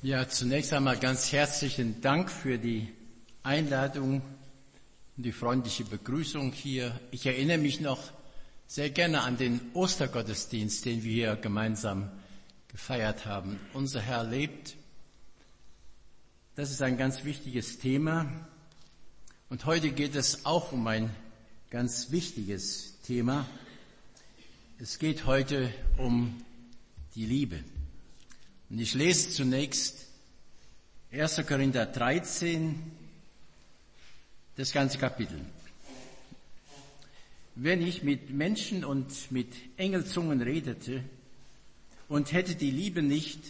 Ja, zunächst einmal ganz herzlichen Dank für die Einladung und die freundliche Begrüßung hier. Ich erinnere mich noch sehr gerne an den Ostergottesdienst, den wir hier gemeinsam gefeiert haben. Unser Herr lebt. Das ist ein ganz wichtiges Thema. Und heute geht es auch um ein ganz wichtiges Thema. Es geht heute um die Liebe. Und ich lese zunächst 1. Korinther 13, das ganze Kapitel. Wenn ich mit Menschen und mit Engelzungen redete und hätte die Liebe nicht,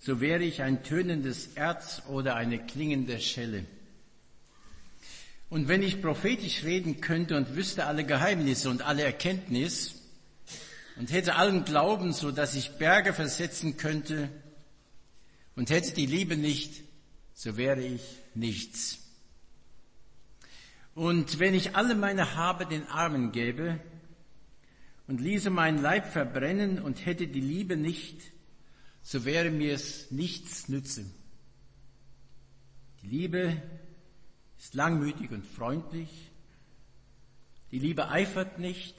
so wäre ich ein tönendes Erz oder eine klingende Schelle. Und wenn ich prophetisch reden könnte und wüsste alle Geheimnisse und alle Erkenntnis, und hätte allen Glauben, so dass ich Berge versetzen könnte und hätte die Liebe nicht, so wäre ich nichts. Und wenn ich alle meine Habe den Armen gäbe und ließe meinen Leib verbrennen und hätte die Liebe nicht, so wäre mir es nichts nütze. Die Liebe ist langmütig und freundlich. Die Liebe eifert nicht.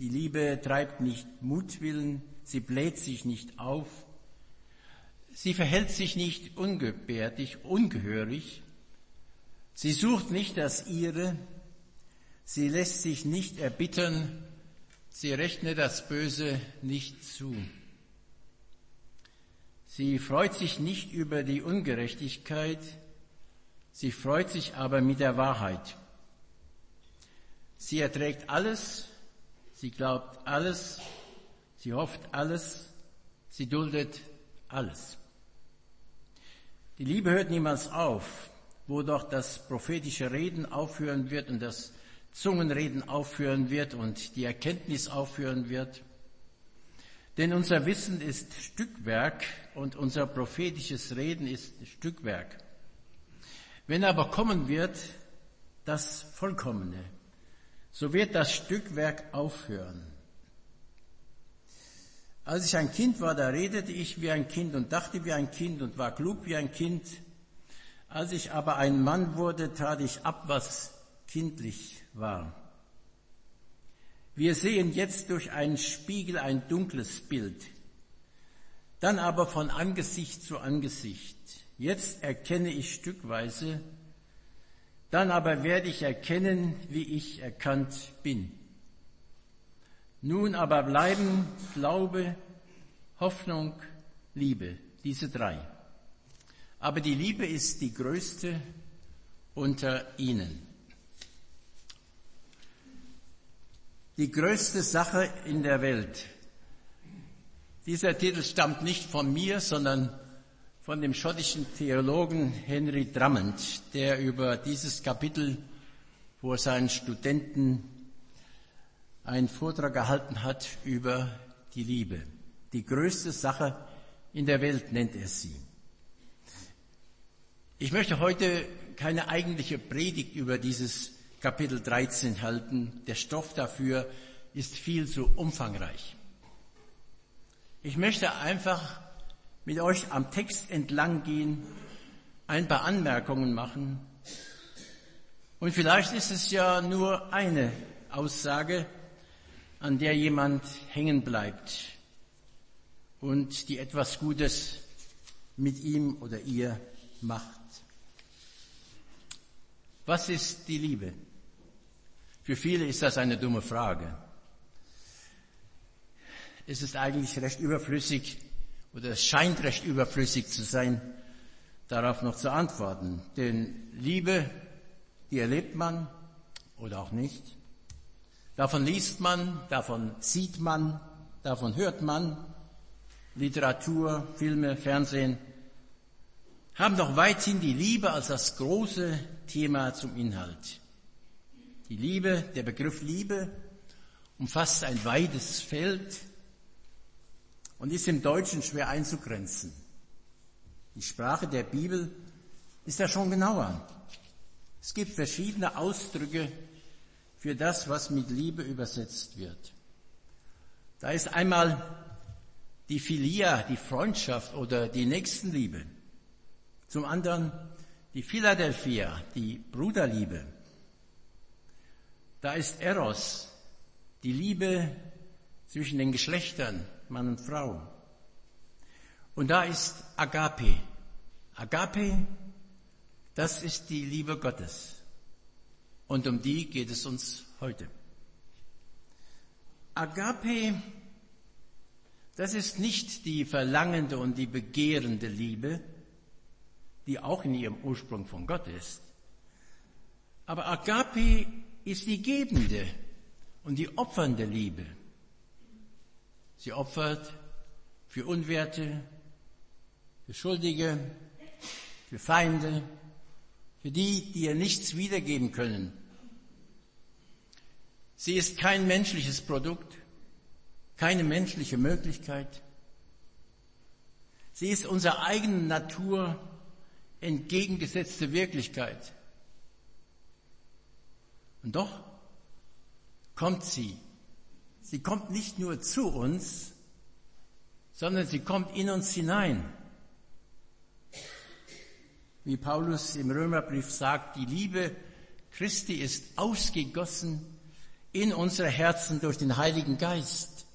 Die Liebe treibt nicht Mutwillen, sie bläht sich nicht auf, sie verhält sich nicht ungebärdig, ungehörig, sie sucht nicht das ihre, sie lässt sich nicht erbittern, sie rechnet das Böse nicht zu. Sie freut sich nicht über die Ungerechtigkeit, sie freut sich aber mit der Wahrheit. Sie erträgt alles, Sie glaubt alles, sie hofft alles, sie duldet alles. Die Liebe hört niemals auf, wo doch das prophetische Reden aufhören wird und das Zungenreden aufhören wird und die Erkenntnis aufhören wird. Denn unser Wissen ist Stückwerk und unser prophetisches Reden ist Stückwerk. Wenn aber kommen wird das Vollkommene, so wird das Stückwerk aufhören. Als ich ein Kind war, da redete ich wie ein Kind und dachte wie ein Kind und war klug wie ein Kind. Als ich aber ein Mann wurde, tat ich ab, was kindlich war. Wir sehen jetzt durch einen Spiegel ein dunkles Bild, dann aber von Angesicht zu Angesicht. Jetzt erkenne ich stückweise, dann aber werde ich erkennen, wie ich erkannt bin. Nun aber bleiben Glaube, Hoffnung, Liebe, diese drei. Aber die Liebe ist die größte unter ihnen. Die größte Sache in der Welt. Dieser Titel stammt nicht von mir, sondern von dem schottischen Theologen Henry Drummond, der über dieses Kapitel vor seinen Studenten einen Vortrag gehalten hat über die Liebe. Die größte Sache in der Welt nennt er sie. Ich möchte heute keine eigentliche Predigt über dieses Kapitel 13 halten. Der Stoff dafür ist viel zu umfangreich. Ich möchte einfach mit euch am Text entlang gehen, ein paar Anmerkungen machen. Und vielleicht ist es ja nur eine Aussage, an der jemand hängen bleibt und die etwas Gutes mit ihm oder ihr macht. Was ist die Liebe? Für viele ist das eine dumme Frage. Es ist eigentlich recht überflüssig, oder es scheint recht überflüssig zu sein, darauf noch zu antworten. Denn Liebe, die erlebt man oder auch nicht. Davon liest man, davon sieht man, davon hört man. Literatur, Filme, Fernsehen haben doch weithin die Liebe als das große Thema zum Inhalt. Die Liebe, der Begriff Liebe umfasst ein weites Feld und ist im Deutschen schwer einzugrenzen. Die Sprache der Bibel ist da schon genauer. Es gibt verschiedene Ausdrücke für das, was mit Liebe übersetzt wird. Da ist einmal die Philia, die Freundschaft oder die Nächstenliebe. Zum anderen die Philadelphia, die Bruderliebe. Da ist Eros, die Liebe zwischen den Geschlechtern, Mann und Frau. Und da ist Agape. Agape, das ist die Liebe Gottes. Und um die geht es uns heute. Agape, das ist nicht die verlangende und die begehrende Liebe, die auch in ihrem Ursprung von Gott ist. Aber Agape ist die gebende und die opfernde Liebe. Sie opfert für Unwerte, für Schuldige, für Feinde, für die, die ihr nichts wiedergeben können. Sie ist kein menschliches Produkt, keine menschliche Möglichkeit. Sie ist unserer eigenen Natur entgegengesetzte Wirklichkeit. Und doch kommt sie. Sie kommt nicht nur zu uns, sondern sie kommt in uns hinein. Wie Paulus im Römerbrief sagt, die Liebe Christi ist ausgegossen in unsere Herzen durch den Heiligen Geist.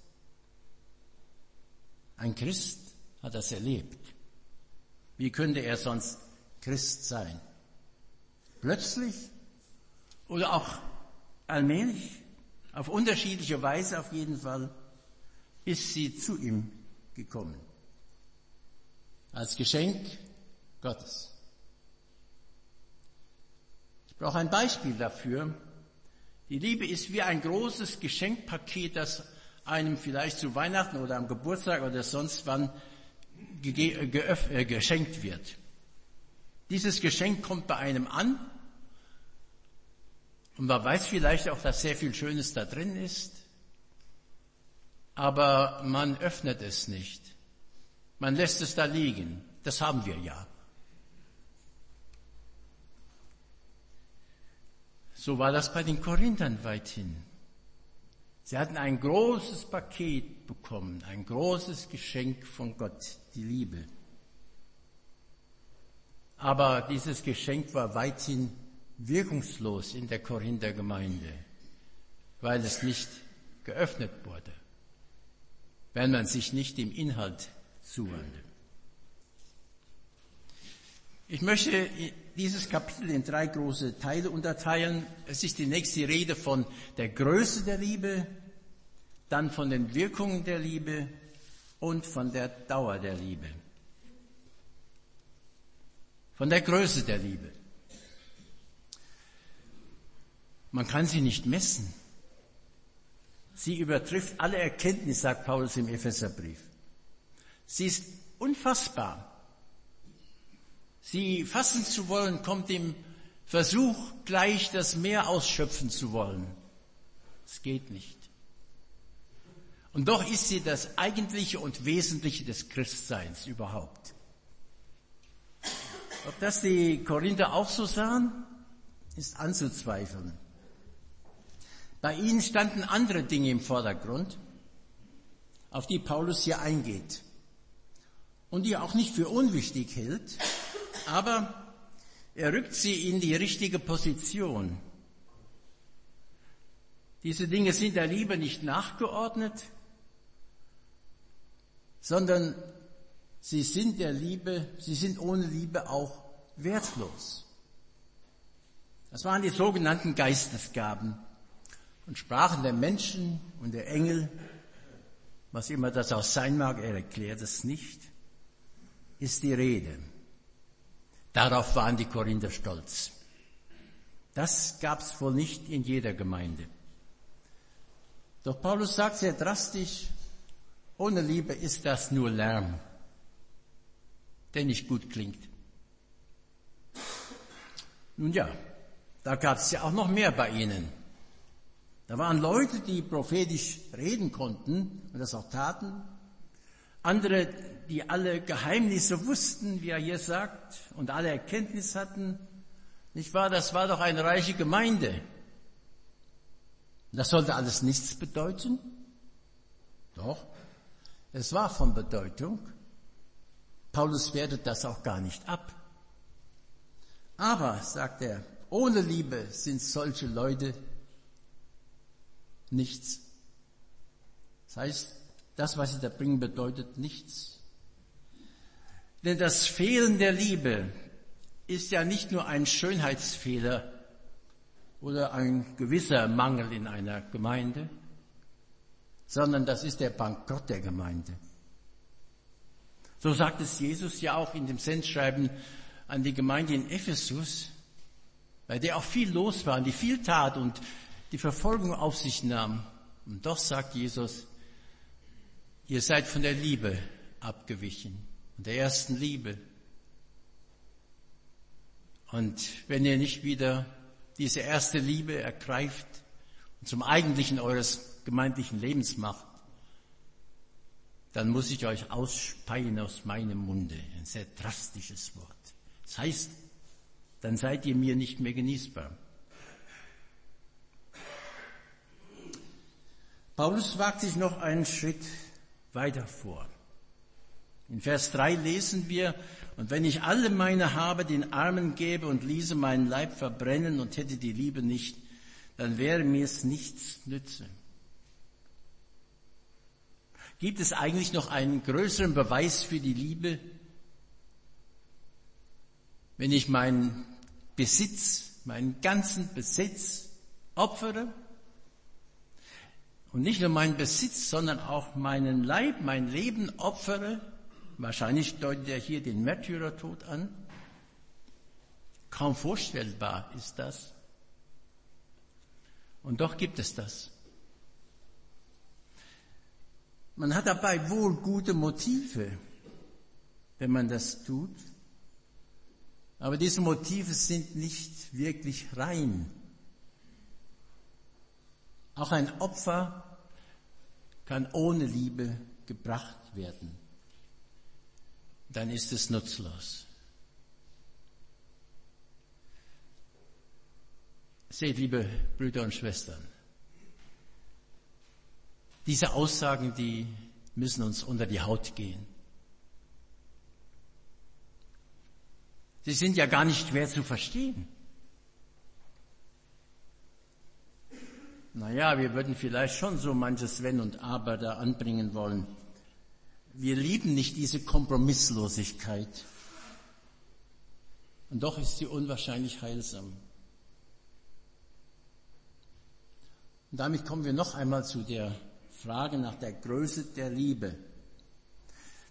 Ein Christ hat das erlebt. Wie könnte er sonst Christ sein? Plötzlich oder auch allmählich, auf unterschiedliche Weise auf jeden Fall, ist sie zu ihm gekommen. Als Geschenk Gottes. Ich brauche ein Beispiel dafür. Die Liebe ist wie ein großes Geschenkpaket, das einem vielleicht zu Weihnachten oder am Geburtstag oder sonst wann äh, geschenkt wird. Dieses Geschenk kommt bei einem an und man weiß vielleicht auch, dass sehr viel Schönes da drin ist, aber man öffnet es nicht. Man lässt es da liegen. Das haben wir ja. So war das bei den Korinthern weithin. Sie hatten ein großes Paket bekommen, ein großes Geschenk von Gott, die Liebe. Aber dieses Geschenk war weithin wirkungslos in der Korinther Gemeinde, weil es nicht geöffnet wurde, wenn man sich nicht dem Inhalt zuwandte. Ich möchte dieses Kapitel in drei große Teile unterteilen. Es ist die nächste Rede von der Größe der Liebe, dann von den Wirkungen der Liebe und von der Dauer der Liebe. Von der Größe der Liebe. Man kann sie nicht messen. Sie übertrifft alle Erkenntnis, sagt Paulus im Epheserbrief. Sie ist unfassbar. Sie fassen zu wollen, kommt dem Versuch gleich, das Meer ausschöpfen zu wollen. Es geht nicht. Und doch ist sie das Eigentliche und Wesentliche des Christseins überhaupt. Ob das die Korinther auch so sahen, ist anzuzweifeln. Bei ihnen standen andere Dinge im Vordergrund, auf die Paulus hier eingeht und die er auch nicht für unwichtig hält aber er rückt sie in die richtige Position. Diese Dinge sind der Liebe nicht nachgeordnet, sondern sie sind der Liebe, sie sind ohne Liebe auch wertlos. Das waren die sogenannten Geistesgaben und Sprachen der Menschen und der Engel, was immer das auch sein mag, er erklärt es nicht, ist die Rede. Darauf waren die Korinther stolz. Das gab's wohl nicht in jeder Gemeinde. Doch Paulus sagt sehr drastisch, ohne Liebe ist das nur Lärm, der nicht gut klingt. Nun ja, da gab's ja auch noch mehr bei ihnen. Da waren Leute, die prophetisch reden konnten und das auch taten. Andere, die alle Geheimnisse wussten, wie er hier sagt, und alle Erkenntnis hatten. Nicht wahr? Das war doch eine reiche Gemeinde. Das sollte alles nichts bedeuten. Doch. Es war von Bedeutung. Paulus wertet das auch gar nicht ab. Aber, sagt er, ohne Liebe sind solche Leute nichts. Das heißt, das, was sie da bringen, bedeutet nichts. Denn das Fehlen der Liebe ist ja nicht nur ein Schönheitsfehler oder ein gewisser Mangel in einer Gemeinde, sondern das ist der Bankrott der Gemeinde. So sagt es Jesus ja auch in dem Sendschreiben an die Gemeinde in Ephesus, bei der auch viel los war und die viel tat und die Verfolgung auf sich nahm. Und doch sagt Jesus, ihr seid von der Liebe abgewichen, von der ersten Liebe. Und wenn ihr nicht wieder diese erste Liebe ergreift und zum eigentlichen eures gemeindlichen Lebens macht, dann muss ich euch ausspeien aus meinem Munde. Ein sehr drastisches Wort. Das heißt, dann seid ihr mir nicht mehr genießbar. Paulus wagt sich noch einen Schritt weiter vor. In Vers 3 lesen wir, und wenn ich alle meine Habe den Armen gäbe und ließe meinen Leib verbrennen und hätte die Liebe nicht, dann wäre mir es nichts nütze. Gibt es eigentlich noch einen größeren Beweis für die Liebe? Wenn ich meinen Besitz, meinen ganzen Besitz opfere und nicht nur meinen Besitz, sondern auch meinen Leib, mein Leben opfere, wahrscheinlich deutet er hier den Märtyrertod an, kaum vorstellbar ist das. Und doch gibt es das. Man hat dabei wohl gute Motive, wenn man das tut. Aber diese Motive sind nicht wirklich rein. Auch ein Opfer kann ohne Liebe gebracht werden. Dann ist es nutzlos. Seht, liebe Brüder und Schwestern, diese Aussagen, die müssen uns unter die Haut gehen. Sie sind ja gar nicht schwer zu verstehen. Naja, wir würden vielleicht schon so manches Wenn und Aber da anbringen wollen. Wir lieben nicht diese Kompromisslosigkeit. Und doch ist sie unwahrscheinlich heilsam. Und damit kommen wir noch einmal zu der Frage nach der Größe der Liebe.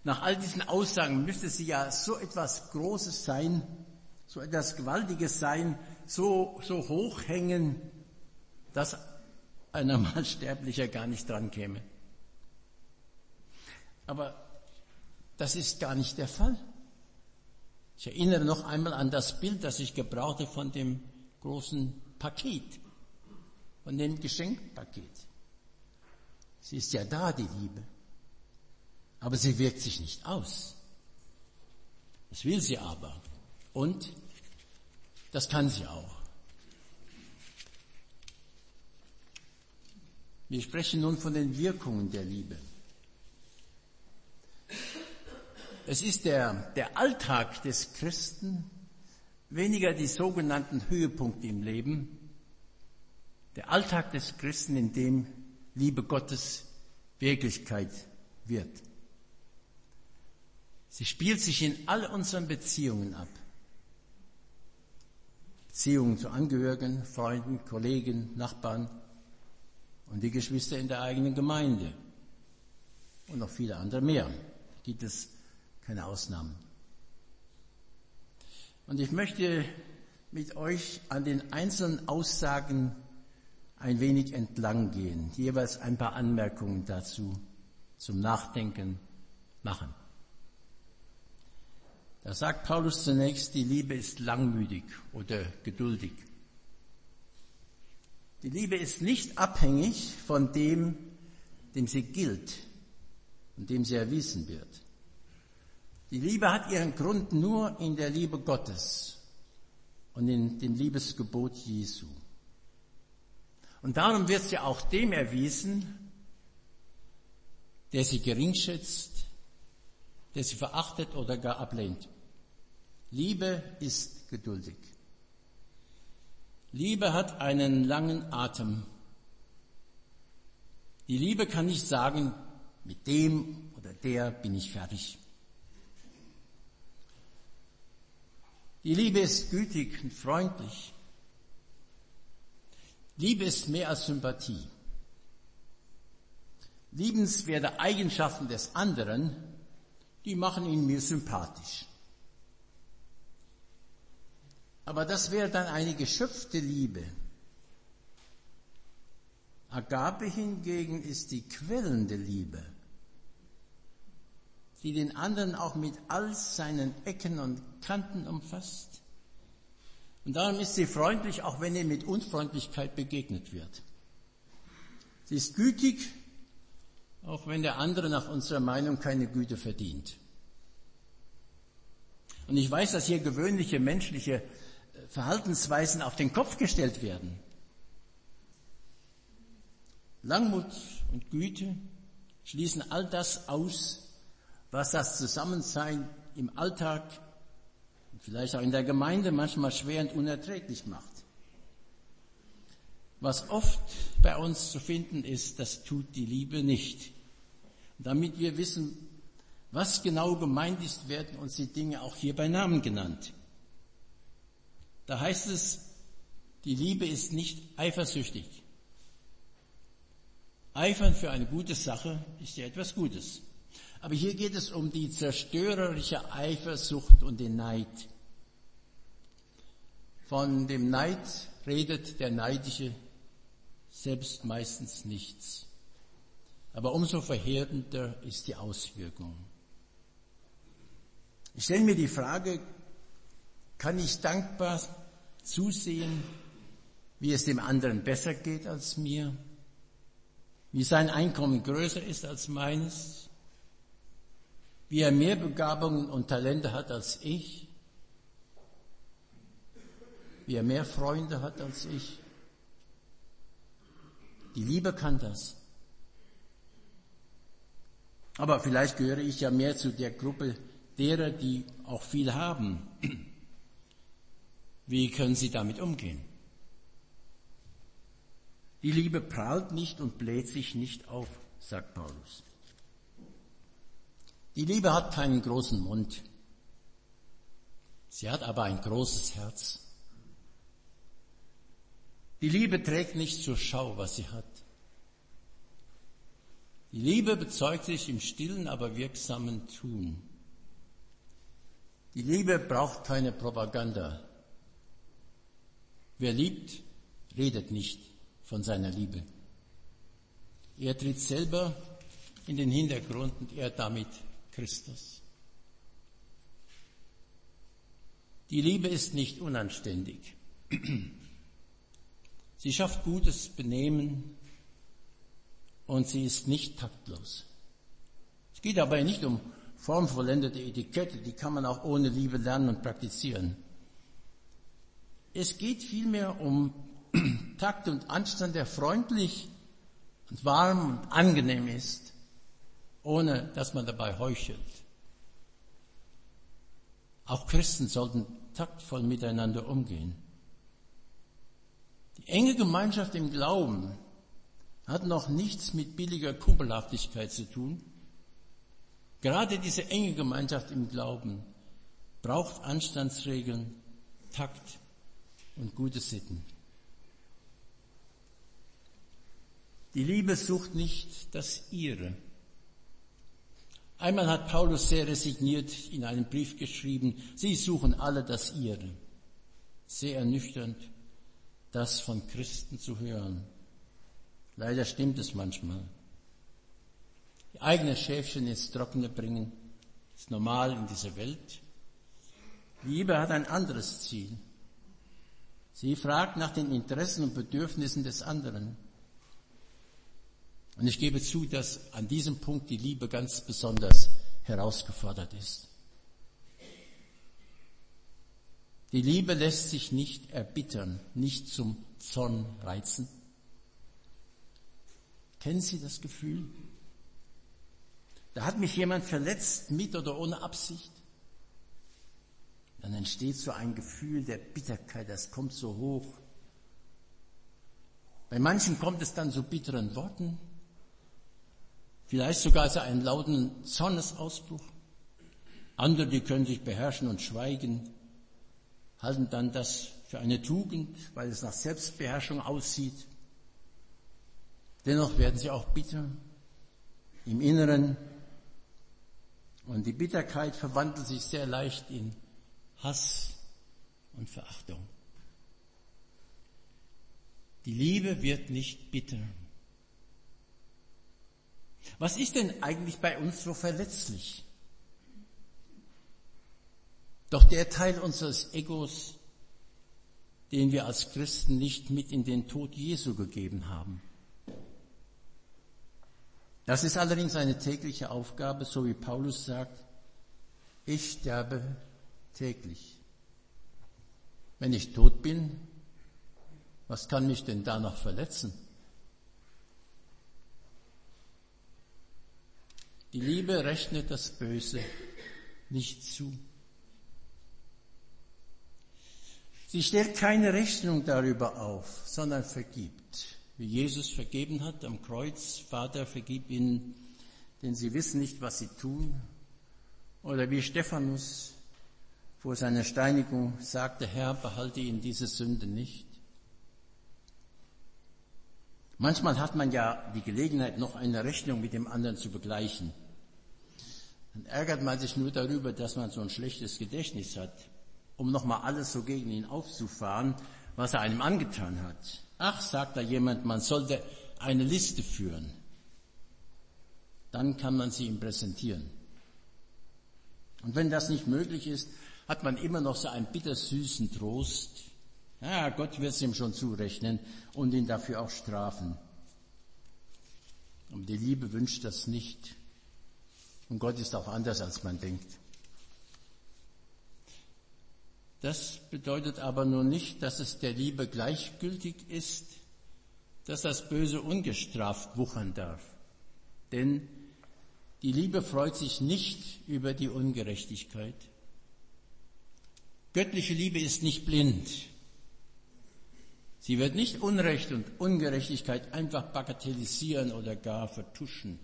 Nach all diesen Aussagen müsste sie ja so etwas Großes sein, so etwas Gewaltiges sein, so, so hoch hängen, dass ein Normalsterblicher gar nicht dran käme. Aber das ist gar nicht der Fall. Ich erinnere noch einmal an das Bild, das ich gebrauchte von dem großen Paket, von dem Geschenkpaket. Sie ist ja da, die Liebe. Aber sie wirkt sich nicht aus. Das will sie aber. Und das kann sie auch. Wir sprechen nun von den Wirkungen der Liebe. Es ist der, der Alltag des Christen, weniger die sogenannten Höhepunkte im Leben, der Alltag des Christen, in dem Liebe Gottes Wirklichkeit wird. Sie spielt sich in all unseren Beziehungen ab. Beziehungen zu Angehörigen, Freunden, Kollegen, Nachbarn und die Geschwister in der eigenen Gemeinde und noch viele andere mehr. Gibt es keine Ausnahmen. Und ich möchte mit euch an den einzelnen Aussagen ein wenig entlang gehen, jeweils ein paar Anmerkungen dazu zum Nachdenken machen. Da sagt Paulus zunächst, die Liebe ist langmütig oder geduldig. Die Liebe ist nicht abhängig von dem, dem sie gilt und dem sie erwiesen wird. Die Liebe hat ihren Grund nur in der Liebe Gottes und in dem Liebesgebot Jesu. Und darum wird sie auch dem erwiesen, der sie geringschätzt, der sie verachtet oder gar ablehnt. Liebe ist geduldig. Liebe hat einen langen Atem. Die Liebe kann nicht sagen, mit dem oder der bin ich fertig. Die Liebe ist gütig und freundlich. Liebe ist mehr als Sympathie. Liebenswerte Eigenschaften des anderen, die machen ihn mir sympathisch. Aber das wäre dann eine geschöpfte Liebe. Agape hingegen ist die quellende Liebe, die den anderen auch mit all seinen Ecken und Kanten umfasst. Und darum ist sie freundlich, auch wenn ihr mit Unfreundlichkeit begegnet wird. Sie ist gütig, auch wenn der andere nach unserer Meinung keine Güte verdient. Und ich weiß, dass hier gewöhnliche menschliche Verhaltensweisen auf den Kopf gestellt werden. Langmut und Güte schließen all das aus, was das Zusammensein im Alltag und vielleicht auch in der Gemeinde manchmal schwer und unerträglich macht. Was oft bei uns zu finden ist, das tut die Liebe nicht. Und damit wir wissen, was genau gemeint ist, werden uns die Dinge auch hier bei Namen genannt. Da heißt es, die Liebe ist nicht eifersüchtig. Eifern für eine gute Sache ist ja etwas Gutes. Aber hier geht es um die zerstörerische Eifersucht und den Neid. Von dem Neid redet der Neidische selbst meistens nichts. Aber umso verheerender ist die Auswirkung. Ich stelle mir die Frage, kann ich dankbar zusehen, wie es dem anderen besser geht als mir? Wie sein Einkommen größer ist als meines? Wie er mehr Begabungen und Talente hat als ich? Wie er mehr Freunde hat als ich? Die Liebe kann das. Aber vielleicht gehöre ich ja mehr zu der Gruppe derer, die auch viel haben. Wie können Sie damit umgehen? Die Liebe prahlt nicht und bläht sich nicht auf, sagt Paulus. Die Liebe hat keinen großen Mund. Sie hat aber ein großes Herz. Die Liebe trägt nicht zur Schau, was sie hat. Die Liebe bezeugt sich im stillen, aber wirksamen Tun. Die Liebe braucht keine Propaganda. Wer liebt, redet nicht von seiner Liebe. Er tritt selber in den Hintergrund und er damit Christus. Die Liebe ist nicht unanständig. Sie schafft gutes Benehmen und sie ist nicht taktlos. Es geht dabei nicht um formvollendete Etikette, die kann man auch ohne Liebe lernen und praktizieren. Es geht vielmehr um Takt und Anstand, der freundlich und warm und angenehm ist, ohne dass man dabei heuchelt. Auch Christen sollten taktvoll miteinander umgehen. Die enge Gemeinschaft im Glauben hat noch nichts mit billiger Kumpelhaftigkeit zu tun. Gerade diese enge Gemeinschaft im Glauben braucht Anstandsregeln, Takt und gute Sitten. Die Liebe sucht nicht das Ihre. Einmal hat Paulus sehr resigniert in einem Brief geschrieben, Sie suchen alle das Ihre. Sehr ernüchternd, das von Christen zu hören. Leider stimmt es manchmal. Die eigene Schäfchen ins Trockene bringen, ist normal in dieser Welt. Liebe hat ein anderes Ziel. Sie fragt nach den Interessen und Bedürfnissen des anderen. Und ich gebe zu, dass an diesem Punkt die Liebe ganz besonders herausgefordert ist. Die Liebe lässt sich nicht erbittern, nicht zum Zorn reizen. Kennen Sie das Gefühl? Da hat mich jemand verletzt, mit oder ohne Absicht. Dann entsteht so ein Gefühl der Bitterkeit, das kommt so hoch. Bei manchen kommt es dann zu bitteren Worten, vielleicht sogar zu einem lauten Zornesausbruch. Andere, die können sich beherrschen und schweigen, halten dann das für eine Tugend, weil es nach Selbstbeherrschung aussieht. Dennoch werden sie auch bitter im Inneren. Und die Bitterkeit verwandelt sich sehr leicht in Hass und Verachtung. Die Liebe wird nicht bitter. Was ist denn eigentlich bei uns so verletzlich? Doch der Teil unseres Egos, den wir als Christen nicht mit in den Tod Jesu gegeben haben. Das ist allerdings eine tägliche Aufgabe, so wie Paulus sagt, ich sterbe täglich. Wenn ich tot bin, was kann mich denn da noch verletzen? Die Liebe rechnet das Böse nicht zu. Sie stellt keine Rechnung darüber auf, sondern vergibt. Wie Jesus vergeben hat am Kreuz, Vater, vergib ihnen, denn sie wissen nicht, was sie tun. Oder wie Stephanus vor seiner Steinigung sagte, Herr, behalte ihnen diese Sünde nicht. Manchmal hat man ja die Gelegenheit, noch eine Rechnung mit dem anderen zu begleichen. Dann ärgert man sich nur darüber, dass man so ein schlechtes Gedächtnis hat, um nochmal alles so gegen ihn aufzufahren, was er einem angetan hat. Ach, sagt da jemand, man sollte eine Liste führen. Dann kann man sie ihm präsentieren. Und wenn das nicht möglich ist, hat man immer noch so einen bittersüßen Trost. Ja, Gott wird es ihm schon zurechnen und ihn dafür auch strafen. Und die Liebe wünscht das nicht. Und Gott ist auch anders, als man denkt. Das bedeutet aber nur nicht, dass es der Liebe gleichgültig ist, dass das Böse ungestraft wuchern darf. Denn die Liebe freut sich nicht über die Ungerechtigkeit. Göttliche Liebe ist nicht blind. Sie wird nicht Unrecht und Ungerechtigkeit einfach bagatellisieren oder gar vertuschen.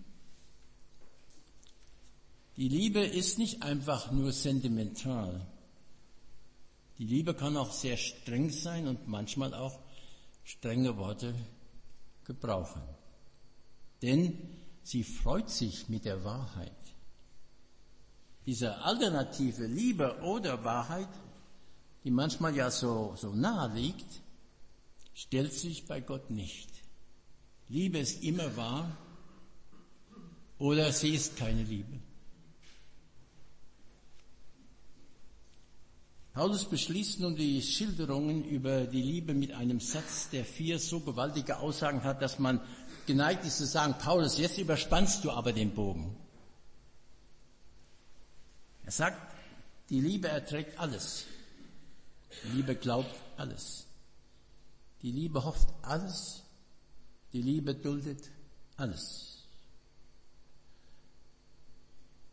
Die Liebe ist nicht einfach nur sentimental. Die Liebe kann auch sehr streng sein und manchmal auch strenge Worte gebrauchen. Denn sie freut sich mit der Wahrheit. Diese alternative Liebe oder Wahrheit die manchmal ja so, so nahe liegt, stellt sich bei Gott nicht. Liebe ist immer wahr oder sie ist keine Liebe. Paulus beschließt nun die Schilderungen über die Liebe mit einem Satz, der vier so gewaltige Aussagen hat, dass man geneigt ist zu sagen, Paulus, jetzt überspannst du aber den Bogen. Er sagt, die Liebe erträgt alles. Liebe glaubt alles. Die Liebe hofft alles. Die Liebe duldet alles.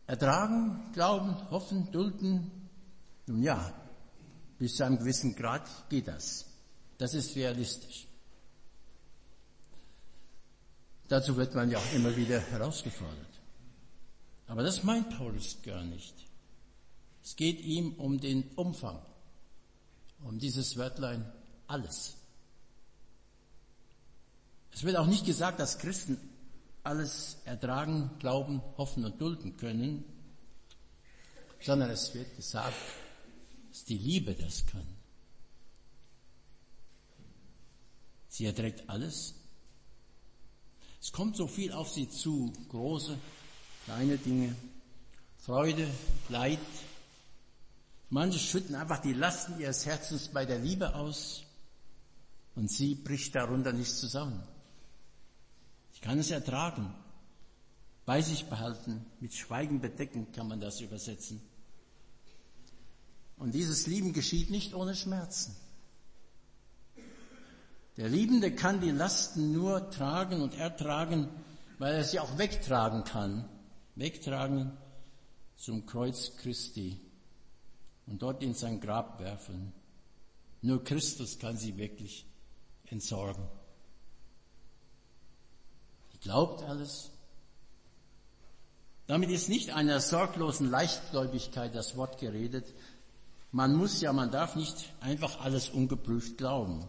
Ertragen, glauben, hoffen, dulden. Nun ja, bis zu einem gewissen Grad geht das. Das ist realistisch. Dazu wird man ja auch immer wieder herausgefordert. Aber das meint Paulus gar nicht. Es geht ihm um den Umfang um dieses Wörtlein alles. Es wird auch nicht gesagt, dass Christen alles ertragen, glauben, hoffen und dulden können, sondern es wird gesagt, dass die Liebe das kann. Sie erträgt alles. Es kommt so viel auf sie zu, große, kleine Dinge, Freude, Leid, Manche schütten einfach die Lasten ihres Herzens bei der Liebe aus und sie bricht darunter nicht zusammen. Ich kann es ertragen, bei sich behalten, mit Schweigen bedecken kann man das übersetzen. Und dieses Lieben geschieht nicht ohne Schmerzen. Der Liebende kann die Lasten nur tragen und ertragen, weil er sie auch wegtragen kann, wegtragen zum Kreuz Christi und dort in sein Grab werfen. Nur Christus kann sie wirklich entsorgen. Glaubt alles. Damit ist nicht einer sorglosen Leichtgläubigkeit das Wort geredet. Man muss ja, man darf nicht einfach alles ungeprüft glauben,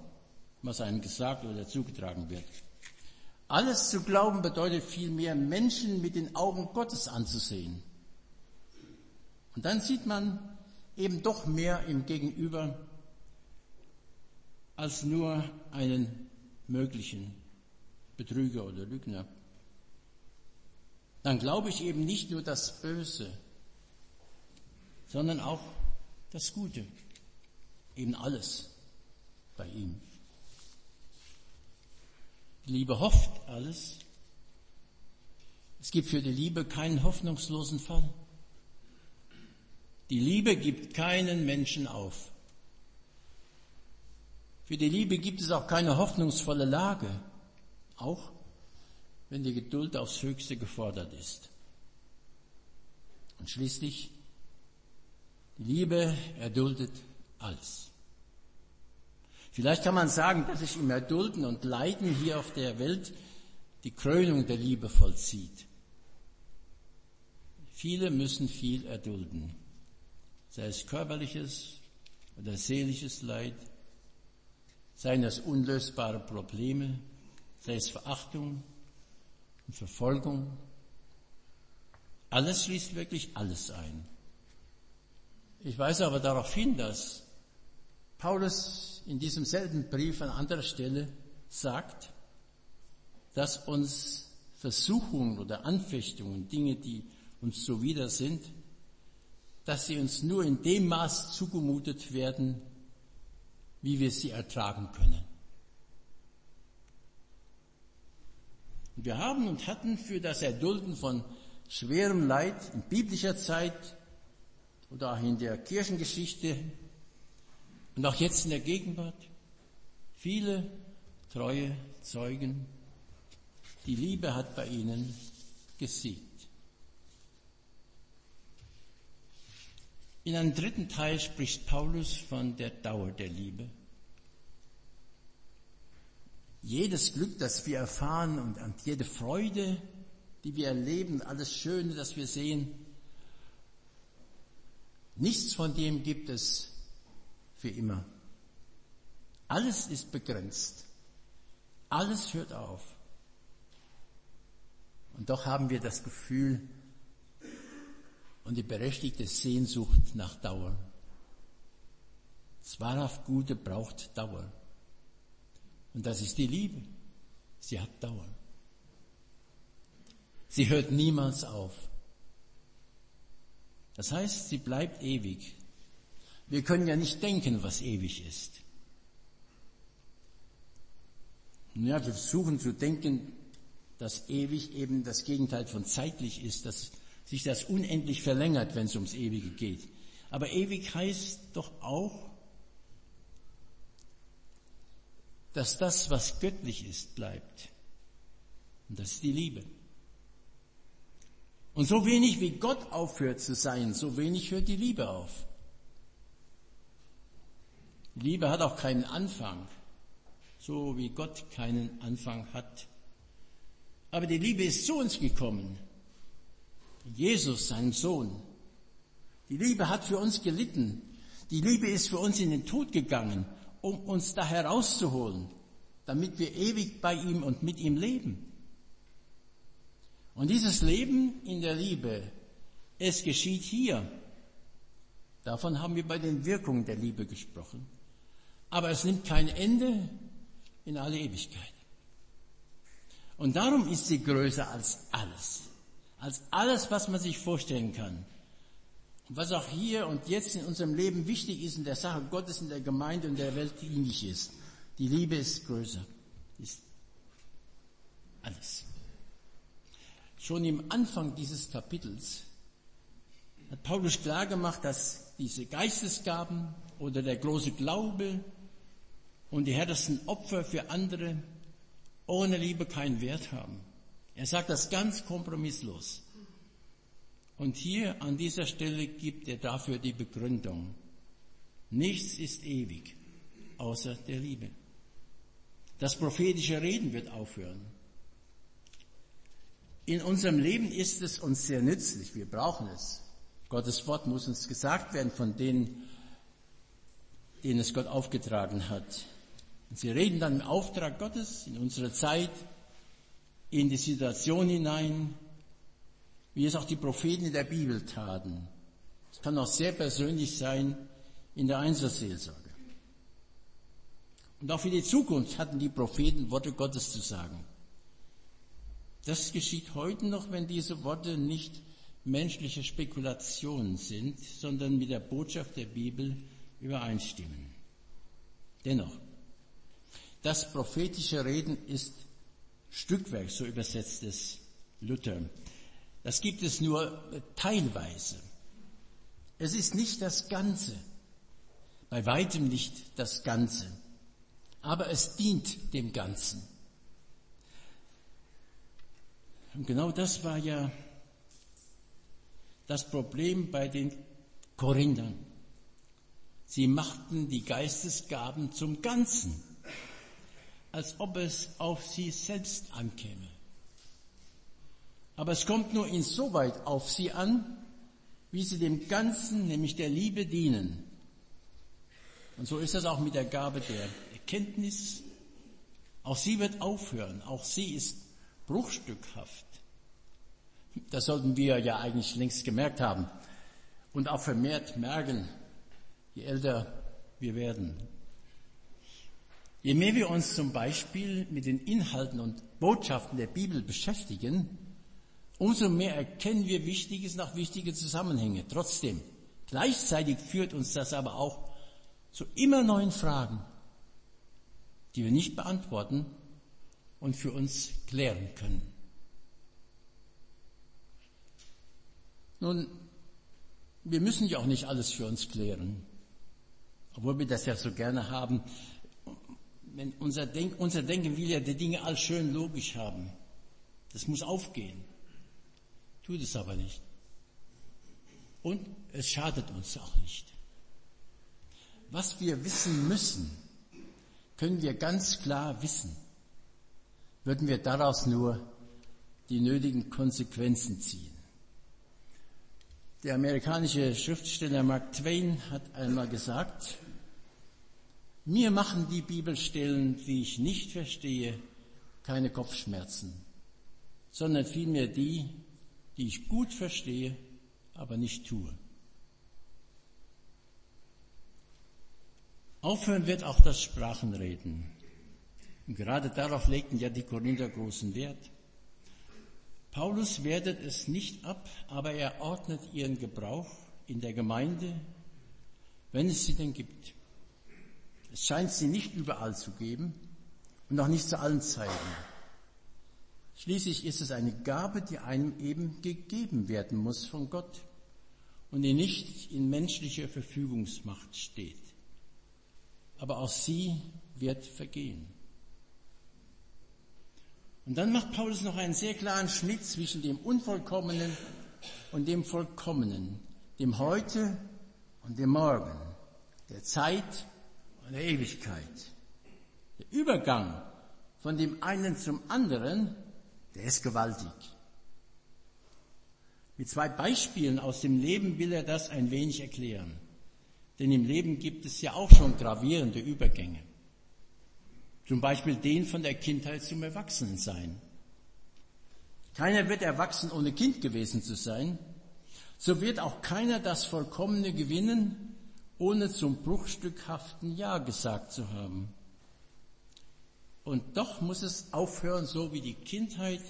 was einem gesagt oder zugetragen wird. Alles zu glauben bedeutet vielmehr, Menschen mit den Augen Gottes anzusehen. Und dann sieht man eben doch mehr im Gegenüber als nur einen möglichen Betrüger oder Lügner. Dann glaube ich eben nicht nur das Böse, sondern auch das Gute. Eben alles bei ihm. Die Liebe hofft alles. Es gibt für die Liebe keinen hoffnungslosen Fall. Die Liebe gibt keinen Menschen auf. Für die Liebe gibt es auch keine hoffnungsvolle Lage, auch wenn die Geduld aufs höchste gefordert ist. Und schließlich, die Liebe erduldet alles. Vielleicht kann man sagen, dass sich im Erdulden und Leiden hier auf der Welt die Krönung der Liebe vollzieht. Viele müssen viel erdulden, sei es körperliches oder seelisches Leid, seien es unlösbare Probleme, sei es Verachtung und Verfolgung. Alles schließt wirklich alles ein. Ich weise aber darauf hin, dass Paulus in diesem selben Brief an anderer Stelle sagt, dass uns Versuchungen oder Anfechtungen, Dinge, die uns zuwider sind, dass sie uns nur in dem Maß zugemutet werden, wie wir sie ertragen können. Wir haben und hatten für das Erdulden von schwerem Leid in biblischer Zeit oder auch in der Kirchengeschichte und auch jetzt in der Gegenwart viele treue Zeugen. Die Liebe hat bei ihnen gesiegt. In einem dritten Teil spricht Paulus von der Dauer der Liebe. Jedes Glück, das wir erfahren und jede Freude, die wir erleben, alles Schöne, das wir sehen, nichts von dem gibt es für immer. Alles ist begrenzt. Alles hört auf. Und doch haben wir das Gefühl und die berechtigte Sehnsucht nach Dauer. Das wahrhaft Gute braucht Dauer. Und das ist die Liebe. Sie hat Dauer. Sie hört niemals auf. Das heißt, sie bleibt ewig. Wir können ja nicht denken, was ewig ist. Ja, wir versuchen zu denken, dass ewig eben das Gegenteil von zeitlich ist, dass sich das unendlich verlängert, wenn es ums Ewige geht. Aber ewig heißt doch auch, dass das, was göttlich ist, bleibt. Und das ist die Liebe. Und so wenig wie Gott aufhört zu sein, so wenig hört die Liebe auf. Liebe hat auch keinen Anfang, so wie Gott keinen Anfang hat. Aber die Liebe ist zu uns gekommen. Jesus, seinem Sohn. Die Liebe hat für uns gelitten. Die Liebe ist für uns in den Tod gegangen, um uns da herauszuholen, damit wir ewig bei ihm und mit ihm leben. Und dieses Leben in der Liebe, es geschieht hier. Davon haben wir bei den Wirkungen der Liebe gesprochen aber es nimmt kein Ende in alle Ewigkeit. Und darum ist sie größer als alles, als alles, was man sich vorstellen kann. Was auch hier und jetzt in unserem Leben wichtig ist in der Sache Gottes, in der Gemeinde und der Welt dienlich ist. Die Liebe ist größer, ist alles. Schon im Anfang dieses Kapitels hat Paulus klar gemacht, dass diese Geistesgaben oder der große Glaube und die härtesten Opfer für andere ohne Liebe keinen Wert haben. Er sagt das ganz kompromisslos. Und hier an dieser Stelle gibt er dafür die Begründung. Nichts ist ewig, außer der Liebe. Das prophetische Reden wird aufhören. In unserem Leben ist es uns sehr nützlich, wir brauchen es. Gottes Wort muss uns gesagt werden von denen, denen es Gott aufgetragen hat. Und sie reden dann im Auftrag Gottes in unsere Zeit, in die Situation hinein, wie es auch die Propheten in der Bibel taten. Es kann auch sehr persönlich sein in der Einzelseelsorge. Und auch für die Zukunft hatten die Propheten Worte Gottes zu sagen. Das geschieht heute noch, wenn diese Worte nicht menschliche Spekulationen sind, sondern mit der Botschaft der Bibel übereinstimmen. Dennoch, das prophetische Reden ist Stückwerk, so übersetzt es Luther. Das gibt es nur teilweise. Es ist nicht das Ganze, bei weitem nicht das Ganze, aber es dient dem Ganzen. Und genau das war ja das Problem bei den Korinthern. Sie machten die Geistesgaben zum Ganzen als ob es auf sie selbst ankäme. Aber es kommt nur insoweit auf sie an, wie sie dem Ganzen, nämlich der Liebe dienen. Und so ist das auch mit der Gabe der Erkenntnis. Auch sie wird aufhören. Auch sie ist bruchstückhaft. Das sollten wir ja eigentlich längst gemerkt haben und auch vermehrt merken, je älter wir werden. Je mehr wir uns zum Beispiel mit den Inhalten und Botschaften der Bibel beschäftigen, umso mehr erkennen wir Wichtiges nach wichtige Zusammenhänge. Trotzdem, gleichzeitig führt uns das aber auch zu immer neuen Fragen, die wir nicht beantworten und für uns klären können. Nun, wir müssen ja auch nicht alles für uns klären, obwohl wir das ja so gerne haben wenn unser, Denk, unser Denken will ja die Dinge all schön logisch haben. Das muss aufgehen. Tut es aber nicht. Und es schadet uns auch nicht. Was wir wissen müssen, können wir ganz klar wissen. Würden wir daraus nur die nötigen Konsequenzen ziehen. Der amerikanische Schriftsteller Mark Twain hat einmal gesagt, mir machen die Bibelstellen, die ich nicht verstehe, keine Kopfschmerzen, sondern vielmehr die, die ich gut verstehe, aber nicht tue. Aufhören wird auch das Sprachenreden. Und gerade darauf legten ja die Korinther großen Wert. Paulus wertet es nicht ab, aber er ordnet ihren Gebrauch in der Gemeinde, wenn es sie denn gibt. Es scheint sie nicht überall zu geben und auch nicht zu allen Zeiten. Schließlich ist es eine Gabe, die einem eben gegeben werden muss von Gott und die nicht in menschlicher Verfügungsmacht steht. Aber auch sie wird vergehen. Und dann macht Paulus noch einen sehr klaren Schnitt zwischen dem Unvollkommenen und dem Vollkommenen, dem Heute und dem Morgen, der Zeit und der Ewigkeit. Der Übergang von dem einen zum anderen, der ist gewaltig. Mit zwei Beispielen aus dem Leben will er das ein wenig erklären. Denn im Leben gibt es ja auch schon gravierende Übergänge. Zum Beispiel den von der Kindheit zum Erwachsenensein. Keiner wird erwachsen, ohne Kind gewesen zu sein. So wird auch keiner das Vollkommene gewinnen, ohne zum bruchstückhaften Ja gesagt zu haben. Und doch muss es aufhören, so wie die Kindheit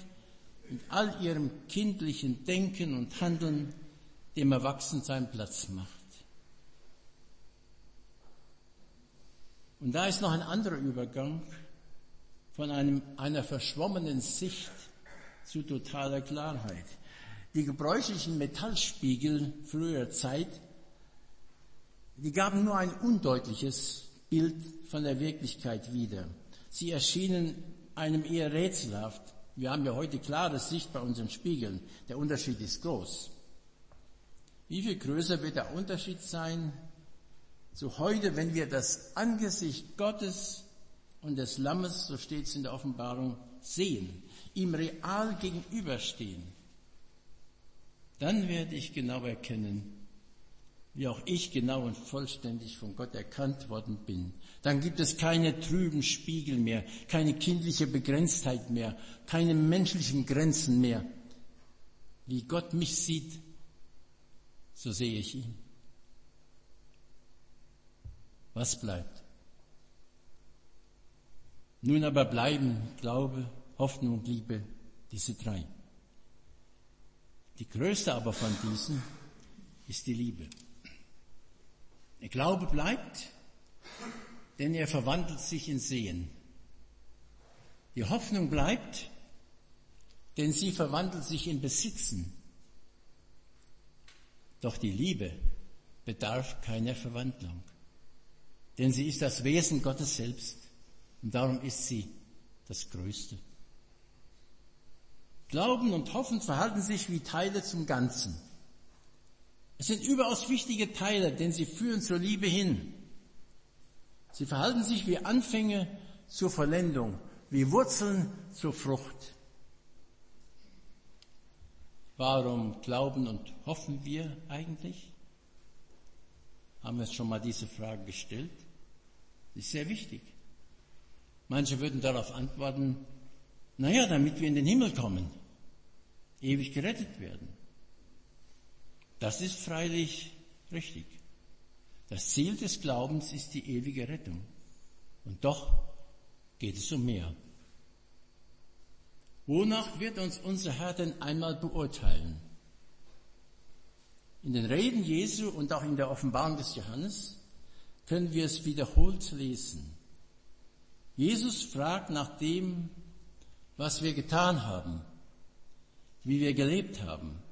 mit all ihrem kindlichen Denken und Handeln dem Erwachsensein Platz macht. Und da ist noch ein anderer Übergang von einem, einer verschwommenen Sicht zu totaler Klarheit. Die gebräuchlichen Metallspiegel früher Zeit die gaben nur ein undeutliches Bild von der Wirklichkeit wieder. Sie erschienen einem eher rätselhaft. Wir haben ja heute klare Sicht bei unseren Spiegeln. Der Unterschied ist groß. Wie viel größer wird der Unterschied sein zu heute, wenn wir das Angesicht Gottes und des Lammes, so steht es in der Offenbarung, sehen, ihm real gegenüberstehen. Dann werde ich genau erkennen, wie auch ich genau und vollständig von Gott erkannt worden bin. Dann gibt es keine trüben Spiegel mehr, keine kindliche Begrenztheit mehr, keine menschlichen Grenzen mehr. Wie Gott mich sieht, so sehe ich ihn. Was bleibt? Nun aber bleiben Glaube, Hoffnung und Liebe, diese drei. Die größte aber von diesen ist die Liebe. Der Glaube bleibt, denn er verwandelt sich in Sehen. Die Hoffnung bleibt, denn sie verwandelt sich in Besitzen. Doch die Liebe bedarf keiner Verwandlung, denn sie ist das Wesen Gottes selbst und darum ist sie das Größte. Glauben und Hoffen verhalten sich wie Teile zum Ganzen. Es sind überaus wichtige Teile, denn sie führen zur Liebe hin. Sie verhalten sich wie Anfänge zur Vollendung, wie Wurzeln zur Frucht. Warum glauben und hoffen wir eigentlich? Haben wir uns schon mal diese Frage gestellt? Das ist sehr wichtig. Manche würden darauf antworten, naja, damit wir in den Himmel kommen, ewig gerettet werden. Das ist freilich richtig. Das Ziel des Glaubens ist die ewige Rettung. Und doch geht es um mehr. Wonach wird uns unser Herr denn einmal beurteilen? In den Reden Jesu und auch in der Offenbarung des Johannes können wir es wiederholt lesen. Jesus fragt nach dem, was wir getan haben, wie wir gelebt haben.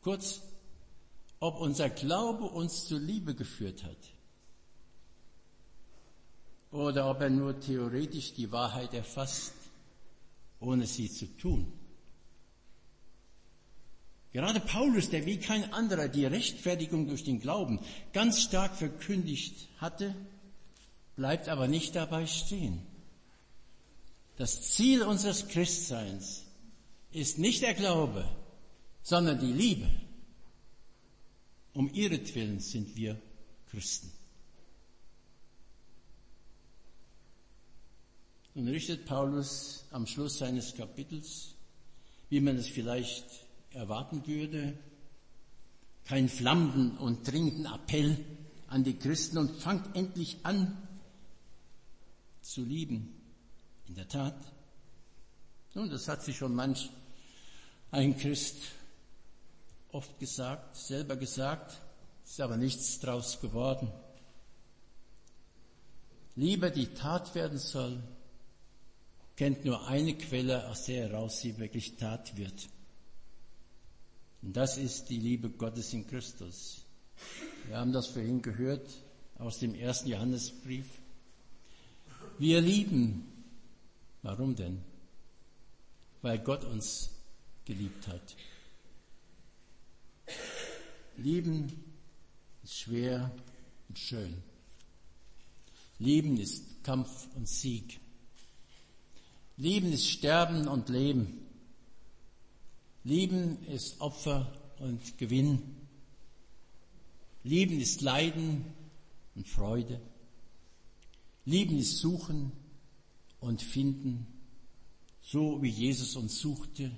Kurz, ob unser Glaube uns zur Liebe geführt hat oder ob er nur theoretisch die Wahrheit erfasst, ohne sie zu tun. Gerade Paulus, der wie kein anderer die Rechtfertigung durch den Glauben ganz stark verkündigt hatte, bleibt aber nicht dabei stehen. Das Ziel unseres Christseins ist nicht der Glaube, sondern die Liebe. Um ihretwillen sind wir Christen. Nun richtet Paulus am Schluss seines Kapitels, wie man es vielleicht erwarten würde, keinen flammenden und dringenden Appell an die Christen und fangt endlich an zu lieben. In der Tat. Nun, das hat sich schon manch ein Christ oft gesagt, selber gesagt, ist aber nichts draus geworden. Liebe, die Tat werden soll, kennt nur eine Quelle, aus der heraus sie wirklich Tat wird. Und das ist die Liebe Gottes in Christus. Wir haben das vorhin gehört aus dem ersten Johannesbrief. Wir lieben. Warum denn? Weil Gott uns geliebt hat. Lieben ist schwer und schön. Lieben ist Kampf und Sieg. Lieben ist Sterben und Leben. Lieben ist Opfer und Gewinn. Lieben ist Leiden und Freude. Lieben ist Suchen und Finden, so wie Jesus uns suchte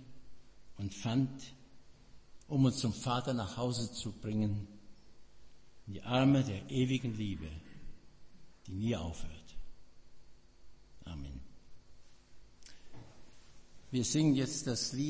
und fand um uns zum Vater nach Hause zu bringen, in die Arme der ewigen Liebe, die nie aufhört. Amen. Wir singen jetzt das Lied